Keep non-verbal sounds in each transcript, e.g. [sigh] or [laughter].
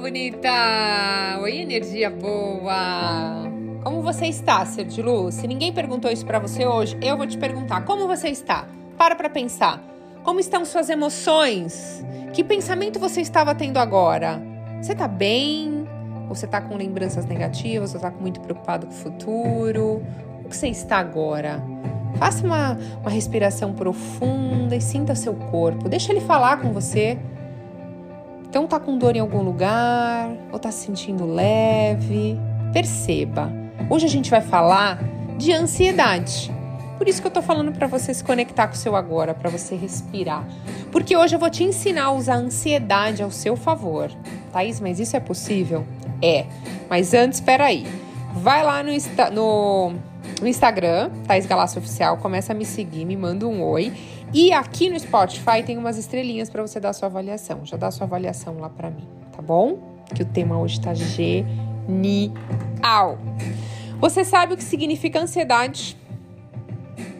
bonita! Oi, energia boa! Como você está, ser de luz? Se ninguém perguntou isso para você hoje, eu vou te perguntar: como você está? Para para pensar. Como estão suas emoções? Que pensamento você estava tendo agora? Você tá bem? Ou você tá com lembranças negativas? Ou tá muito preocupado com o futuro? O que você está agora? Faça uma, uma respiração profunda e sinta seu corpo. Deixa ele falar com você. Então tá com dor em algum lugar ou tá se sentindo leve? Perceba. Hoje a gente vai falar de ansiedade. Por isso que eu tô falando para você se conectar com o seu agora, para você respirar. Porque hoje eu vou te ensinar a usar a ansiedade ao seu favor. Thaís, mas isso é possível? É. Mas antes, espera aí. Vai lá no, no, no Instagram, Thaís Galácio Oficial, começa a me seguir, me manda um oi. E aqui no Spotify tem umas estrelinhas para você dar sua avaliação. Já dá sua avaliação lá para mim, tá bom? Que o tema hoje tá genial. Você sabe o que significa ansiedade?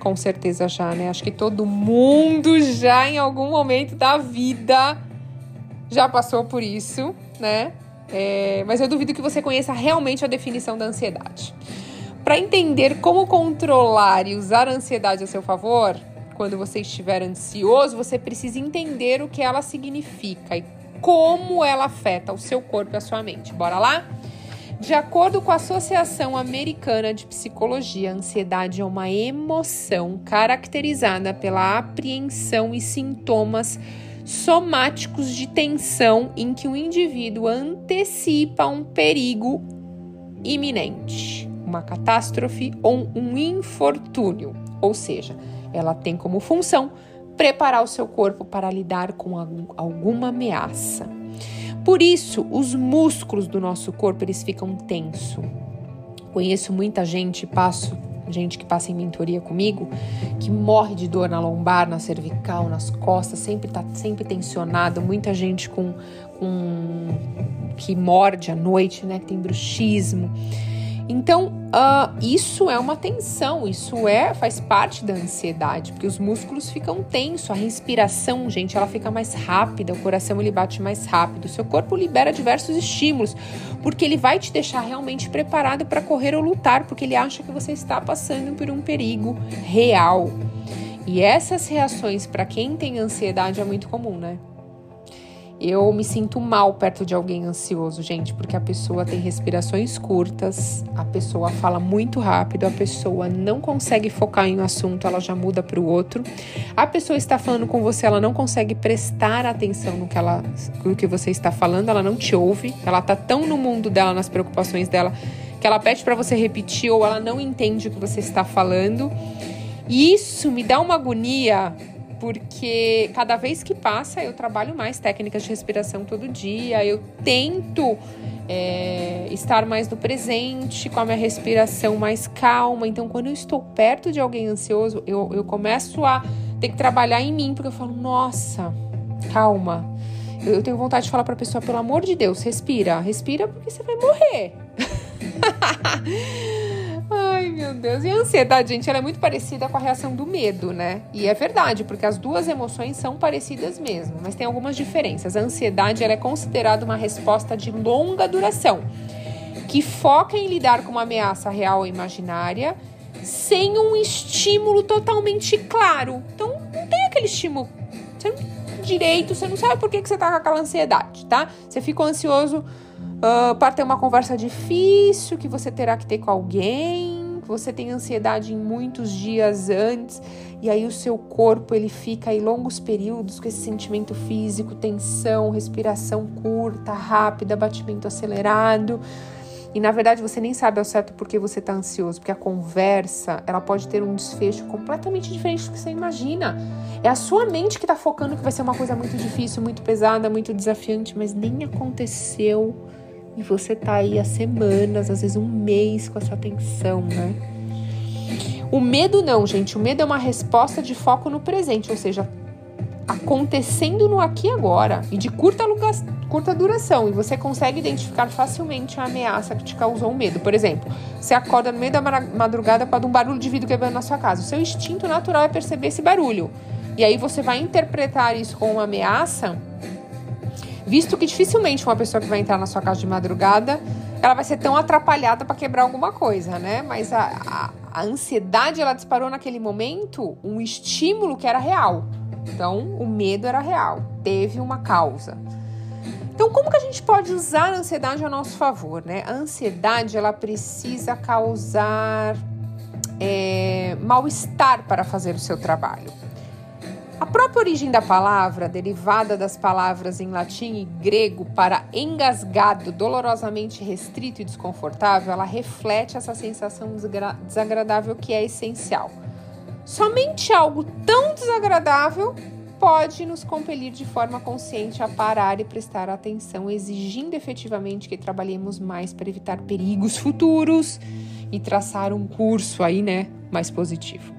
Com certeza já, né? Acho que todo mundo já em algum momento da vida já passou por isso, né? É, mas eu duvido que você conheça realmente a definição da ansiedade. Para entender como controlar e usar a ansiedade a seu favor, quando você estiver ansioso, você precisa entender o que ela significa e como ela afeta o seu corpo e a sua mente. Bora lá? De acordo com a Associação Americana de Psicologia, a ansiedade é uma emoção caracterizada pela apreensão e sintomas somáticos de tensão em que o indivíduo antecipa um perigo iminente, uma catástrofe ou um infortúnio, ou seja, ela tem como função preparar o seu corpo para lidar com alguma ameaça. Por isso, os músculos do nosso corpo eles ficam tensos. Conheço muita gente, passo gente que passa em mentoria comigo, que morre de dor na lombar, na cervical, nas costas, sempre tá sempre tensionado, muita gente com, com que morde à noite, né, que tem bruxismo. Então, uh, isso é uma tensão, isso é faz parte da ansiedade, porque os músculos ficam tensos, a respiração, gente, ela fica mais rápida, o coração ele bate mais rápido, o seu corpo libera diversos estímulos, porque ele vai te deixar realmente preparado para correr ou lutar, porque ele acha que você está passando por um perigo real. E essas reações para quem tem ansiedade é muito comum, né? Eu me sinto mal perto de alguém ansioso, gente, porque a pessoa tem respirações curtas, a pessoa fala muito rápido, a pessoa não consegue focar em um assunto, ela já muda para o outro. A pessoa está falando com você, ela não consegue prestar atenção no que, ela, no que você está falando, ela não te ouve, ela tá tão no mundo dela, nas preocupações dela, que ela pede para você repetir ou ela não entende o que você está falando. E isso me dá uma agonia porque cada vez que passa eu trabalho mais técnicas de respiração todo dia, eu tento é, estar mais no presente, com a minha respiração mais calma. Então, quando eu estou perto de alguém ansioso, eu, eu começo a ter que trabalhar em mim, porque eu falo, nossa, calma. Eu, eu tenho vontade de falar para a pessoa, pelo amor de Deus, respira, respira porque você vai morrer. [laughs] Ai, meu Deus. E a ansiedade, gente, ela é muito parecida com a reação do medo, né? E é verdade, porque as duas emoções são parecidas mesmo, mas tem algumas diferenças. A ansiedade, ela é considerada uma resposta de longa duração, que foca em lidar com uma ameaça real ou imaginária sem um estímulo totalmente claro. Então, não tem aquele estímulo. Você não tem direito, você não sabe por que, você tá com aquela ansiedade, tá? Você ficou ansioso Uh, para ter uma conversa difícil que você terá que ter com alguém, você tem ansiedade em muitos dias antes, e aí o seu corpo ele fica aí longos períodos com esse sentimento físico, tensão, respiração curta, rápida, batimento acelerado. E na verdade você nem sabe ao certo por que você está ansioso, porque a conversa ela pode ter um desfecho completamente diferente do que você imagina. É a sua mente que está focando que vai ser uma coisa muito difícil, muito pesada, muito desafiante, mas nem aconteceu e você tá aí há semanas, às vezes um mês com essa tensão, né? O medo não, gente. O medo é uma resposta de foco no presente, ou seja, acontecendo no aqui e agora e de curta, curta duração. E você consegue identificar facilmente a ameaça que te causou o medo. Por exemplo, você acorda no meio da madrugada com um barulho de vidro quebrando na sua casa. O seu instinto natural é perceber esse barulho. E aí você vai interpretar isso como uma ameaça Visto que dificilmente uma pessoa que vai entrar na sua casa de madrugada, ela vai ser tão atrapalhada para quebrar alguma coisa, né? Mas a, a, a ansiedade, ela disparou naquele momento um estímulo que era real. Então, o medo era real, teve uma causa. Então, como que a gente pode usar a ansiedade a nosso favor, né? A ansiedade, ela precisa causar é, mal-estar para fazer o seu trabalho. A própria origem da palavra, derivada das palavras em latim e grego para engasgado, dolorosamente restrito e desconfortável, ela reflete essa sensação desagradável que é essencial. Somente algo tão desagradável pode nos compelir de forma consciente a parar e prestar atenção, exigindo efetivamente que trabalhemos mais para evitar perigos futuros e traçar um curso aí, né, mais positivo.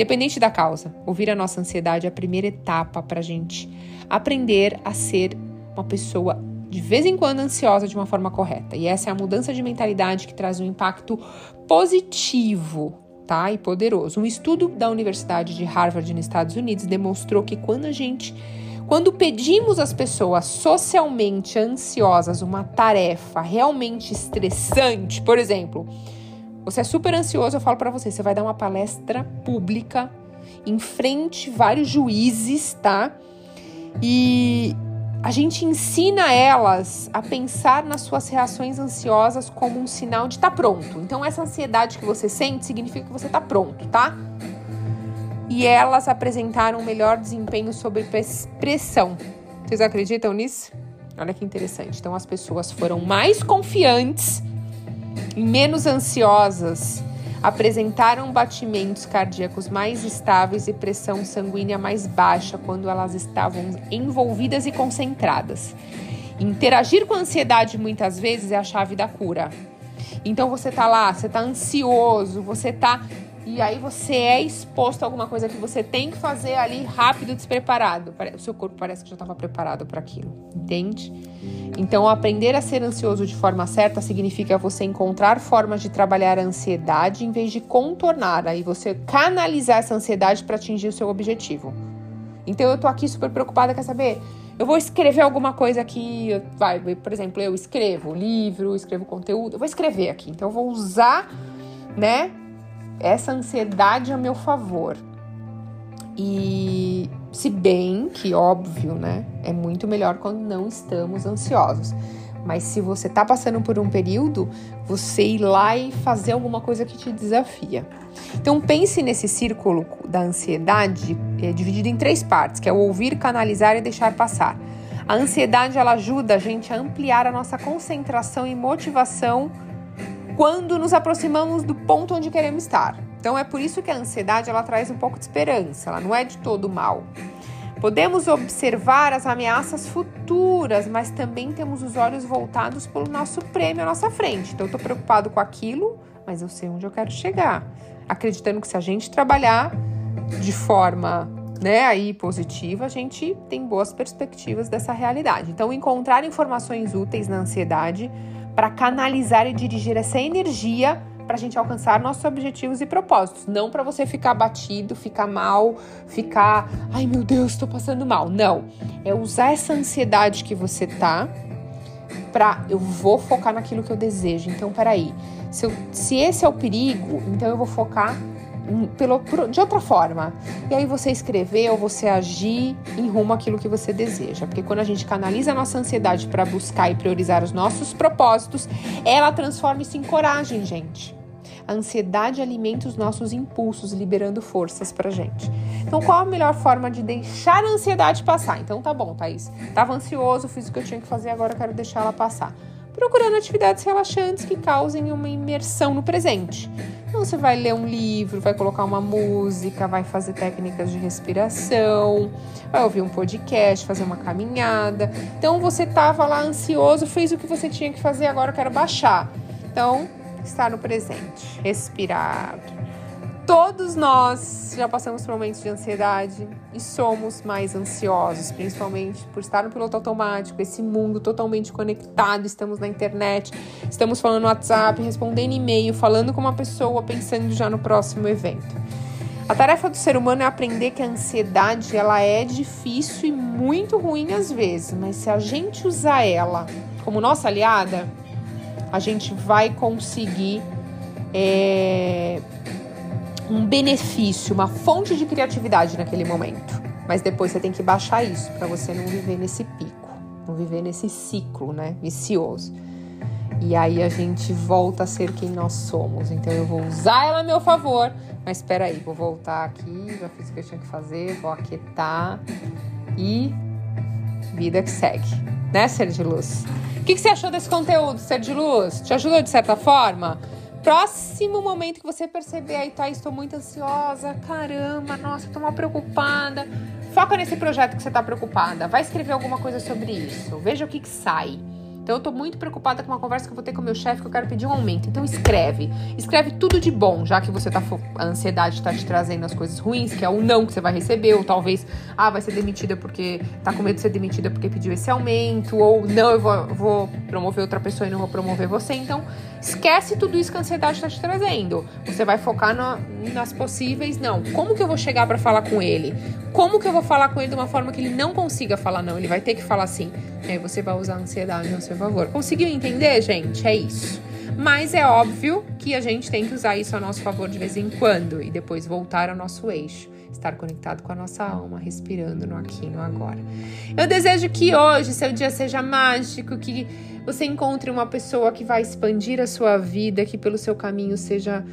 Independente da causa, ouvir a nossa ansiedade é a primeira etapa para a gente aprender a ser uma pessoa de vez em quando ansiosa de uma forma correta. E essa é a mudança de mentalidade que traz um impacto positivo tá? e poderoso. Um estudo da Universidade de Harvard nos Estados Unidos demonstrou que quando a gente quando pedimos às pessoas socialmente ansiosas uma tarefa realmente estressante, por exemplo, você é super ansioso, eu falo para você, você vai dar uma palestra pública em frente vários juízes, tá? E a gente ensina elas a pensar nas suas reações ansiosas como um sinal de estar tá pronto. Então essa ansiedade que você sente significa que você está pronto, tá? E elas apresentaram um melhor desempenho sob pressão. Vocês acreditam nisso? Olha que interessante. Então as pessoas foram mais confiantes menos ansiosas apresentaram batimentos cardíacos mais estáveis e pressão sanguínea mais baixa quando elas estavam envolvidas e concentradas. Interagir com a ansiedade muitas vezes é a chave da cura. Então você tá lá, você tá ansioso, você tá e aí você é exposto a alguma coisa que você tem que fazer ali rápido, despreparado. O seu corpo parece que já estava preparado para aquilo, entende? Então, aprender a ser ansioso de forma certa significa você encontrar formas de trabalhar a ansiedade em vez de contornar, aí você canalizar essa ansiedade para atingir o seu objetivo. Então, eu tô aqui super preocupada, quer saber? Eu vou escrever alguma coisa aqui, vai, por exemplo, eu escrevo livro, escrevo conteúdo, eu vou escrever aqui. Então, eu vou usar, né, essa ansiedade a meu favor. E se bem que, óbvio, né, é muito melhor quando não estamos ansiosos. Mas se você está passando por um período, você ir lá e fazer alguma coisa que te desafia. Então pense nesse círculo da ansiedade é, dividido em três partes, que é o ouvir, canalizar e deixar passar. A ansiedade ela ajuda a gente a ampliar a nossa concentração e motivação quando nos aproximamos do ponto onde queremos estar. Então é por isso que a ansiedade ela traz um pouco de esperança, ela não é de todo mal. Podemos observar as ameaças futuras, mas também temos os olhos voltados para o nosso prêmio à nossa frente. Então eu estou preocupado com aquilo, mas eu sei onde eu quero chegar, acreditando que se a gente trabalhar de forma né, aí positiva, a gente tem boas perspectivas dessa realidade. Então, encontrar informações úteis na ansiedade para canalizar e dirigir essa energia para a gente alcançar nossos objetivos e propósitos, não para você ficar batido, ficar mal, ficar, ai meu Deus, estou passando mal. Não, é usar essa ansiedade que você tá para eu vou focar naquilo que eu desejo. Então, peraí, se, eu, se esse é o perigo, então eu vou focar pelo, de outra forma. E aí você escrever ou você agir em rumo àquilo que você deseja. Porque quando a gente canaliza a nossa ansiedade para buscar e priorizar os nossos propósitos, ela transforma isso em coragem, gente. A ansiedade alimenta os nossos impulsos, liberando forças pra gente. Então, qual a melhor forma de deixar a ansiedade passar? Então, tá bom, Thaís. Tava ansioso, fiz o que eu tinha que fazer, agora quero deixar ela passar procurando atividades relaxantes que causem uma imersão no presente. Você vai ler um livro, vai colocar uma música, vai fazer técnicas de respiração, vai ouvir um podcast, fazer uma caminhada. Então você estava lá ansioso, fez o que você tinha que fazer, agora eu quero baixar. Então, estar no presente, respirar Todos nós já passamos por momentos de ansiedade e somos mais ansiosos, principalmente por estar no piloto automático, esse mundo totalmente conectado, estamos na internet, estamos falando no WhatsApp, respondendo e-mail, falando com uma pessoa, pensando já no próximo evento. A tarefa do ser humano é aprender que a ansiedade ela é difícil e muito ruim às vezes, mas se a gente usar ela como nossa aliada, a gente vai conseguir é, um benefício, uma fonte de criatividade naquele momento. Mas depois você tem que baixar isso para você não viver nesse pico, não viver nesse ciclo, né, vicioso. E aí a gente volta a ser quem nós somos. Então eu vou usar ela a meu favor. Mas espera aí, vou voltar aqui, já fiz o que eu tinha que fazer, vou aquietar e vida que segue. Né, Ser de Luz? O que, que você achou desse conteúdo, Ser de Luz? Te ajudou de certa forma? Próximo momento que você perceber aí, tá, estou muito ansiosa, caramba, nossa, estou mal preocupada. Foca nesse projeto que você está preocupada. Vai escrever alguma coisa sobre isso. Veja o que, que sai. Então eu tô muito preocupada com uma conversa que eu vou ter com o meu chefe que eu quero pedir um aumento. Então escreve. Escreve tudo de bom, já que você tá a ansiedade tá te trazendo as coisas ruins, que é o não que você vai receber, ou talvez ah, vai ser demitida porque tá com medo de ser demitida porque pediu esse aumento, ou não, eu vou, vou promover outra pessoa e não vou promover você. Então, esquece tudo isso que a ansiedade tá te trazendo. Você vai focar nas possíveis não. Como que eu vou chegar para falar com ele? Como que eu vou falar com ele de uma forma que ele não consiga falar não? Ele vai ter que falar sim. E aí você vai usar a ansiedade ao seu favor. Conseguiu entender, gente? É isso. Mas é óbvio que a gente tem que usar isso a nosso favor de vez em quando e depois voltar ao nosso eixo. Estar conectado com a nossa alma, respirando no aqui e no agora. Eu desejo que hoje seu dia seja mágico, que você encontre uma pessoa que vai expandir a sua vida, que pelo seu caminho seja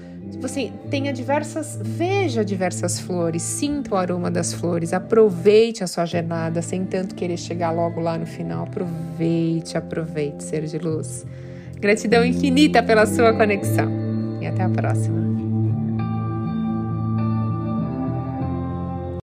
você tenha diversas, veja diversas flores, sinta o aroma das flores, aproveite a sua jornada sem tanto querer chegar logo lá no final. Aproveite, aproveite, ser de luz. Gratidão infinita pela sua conexão e até a próxima.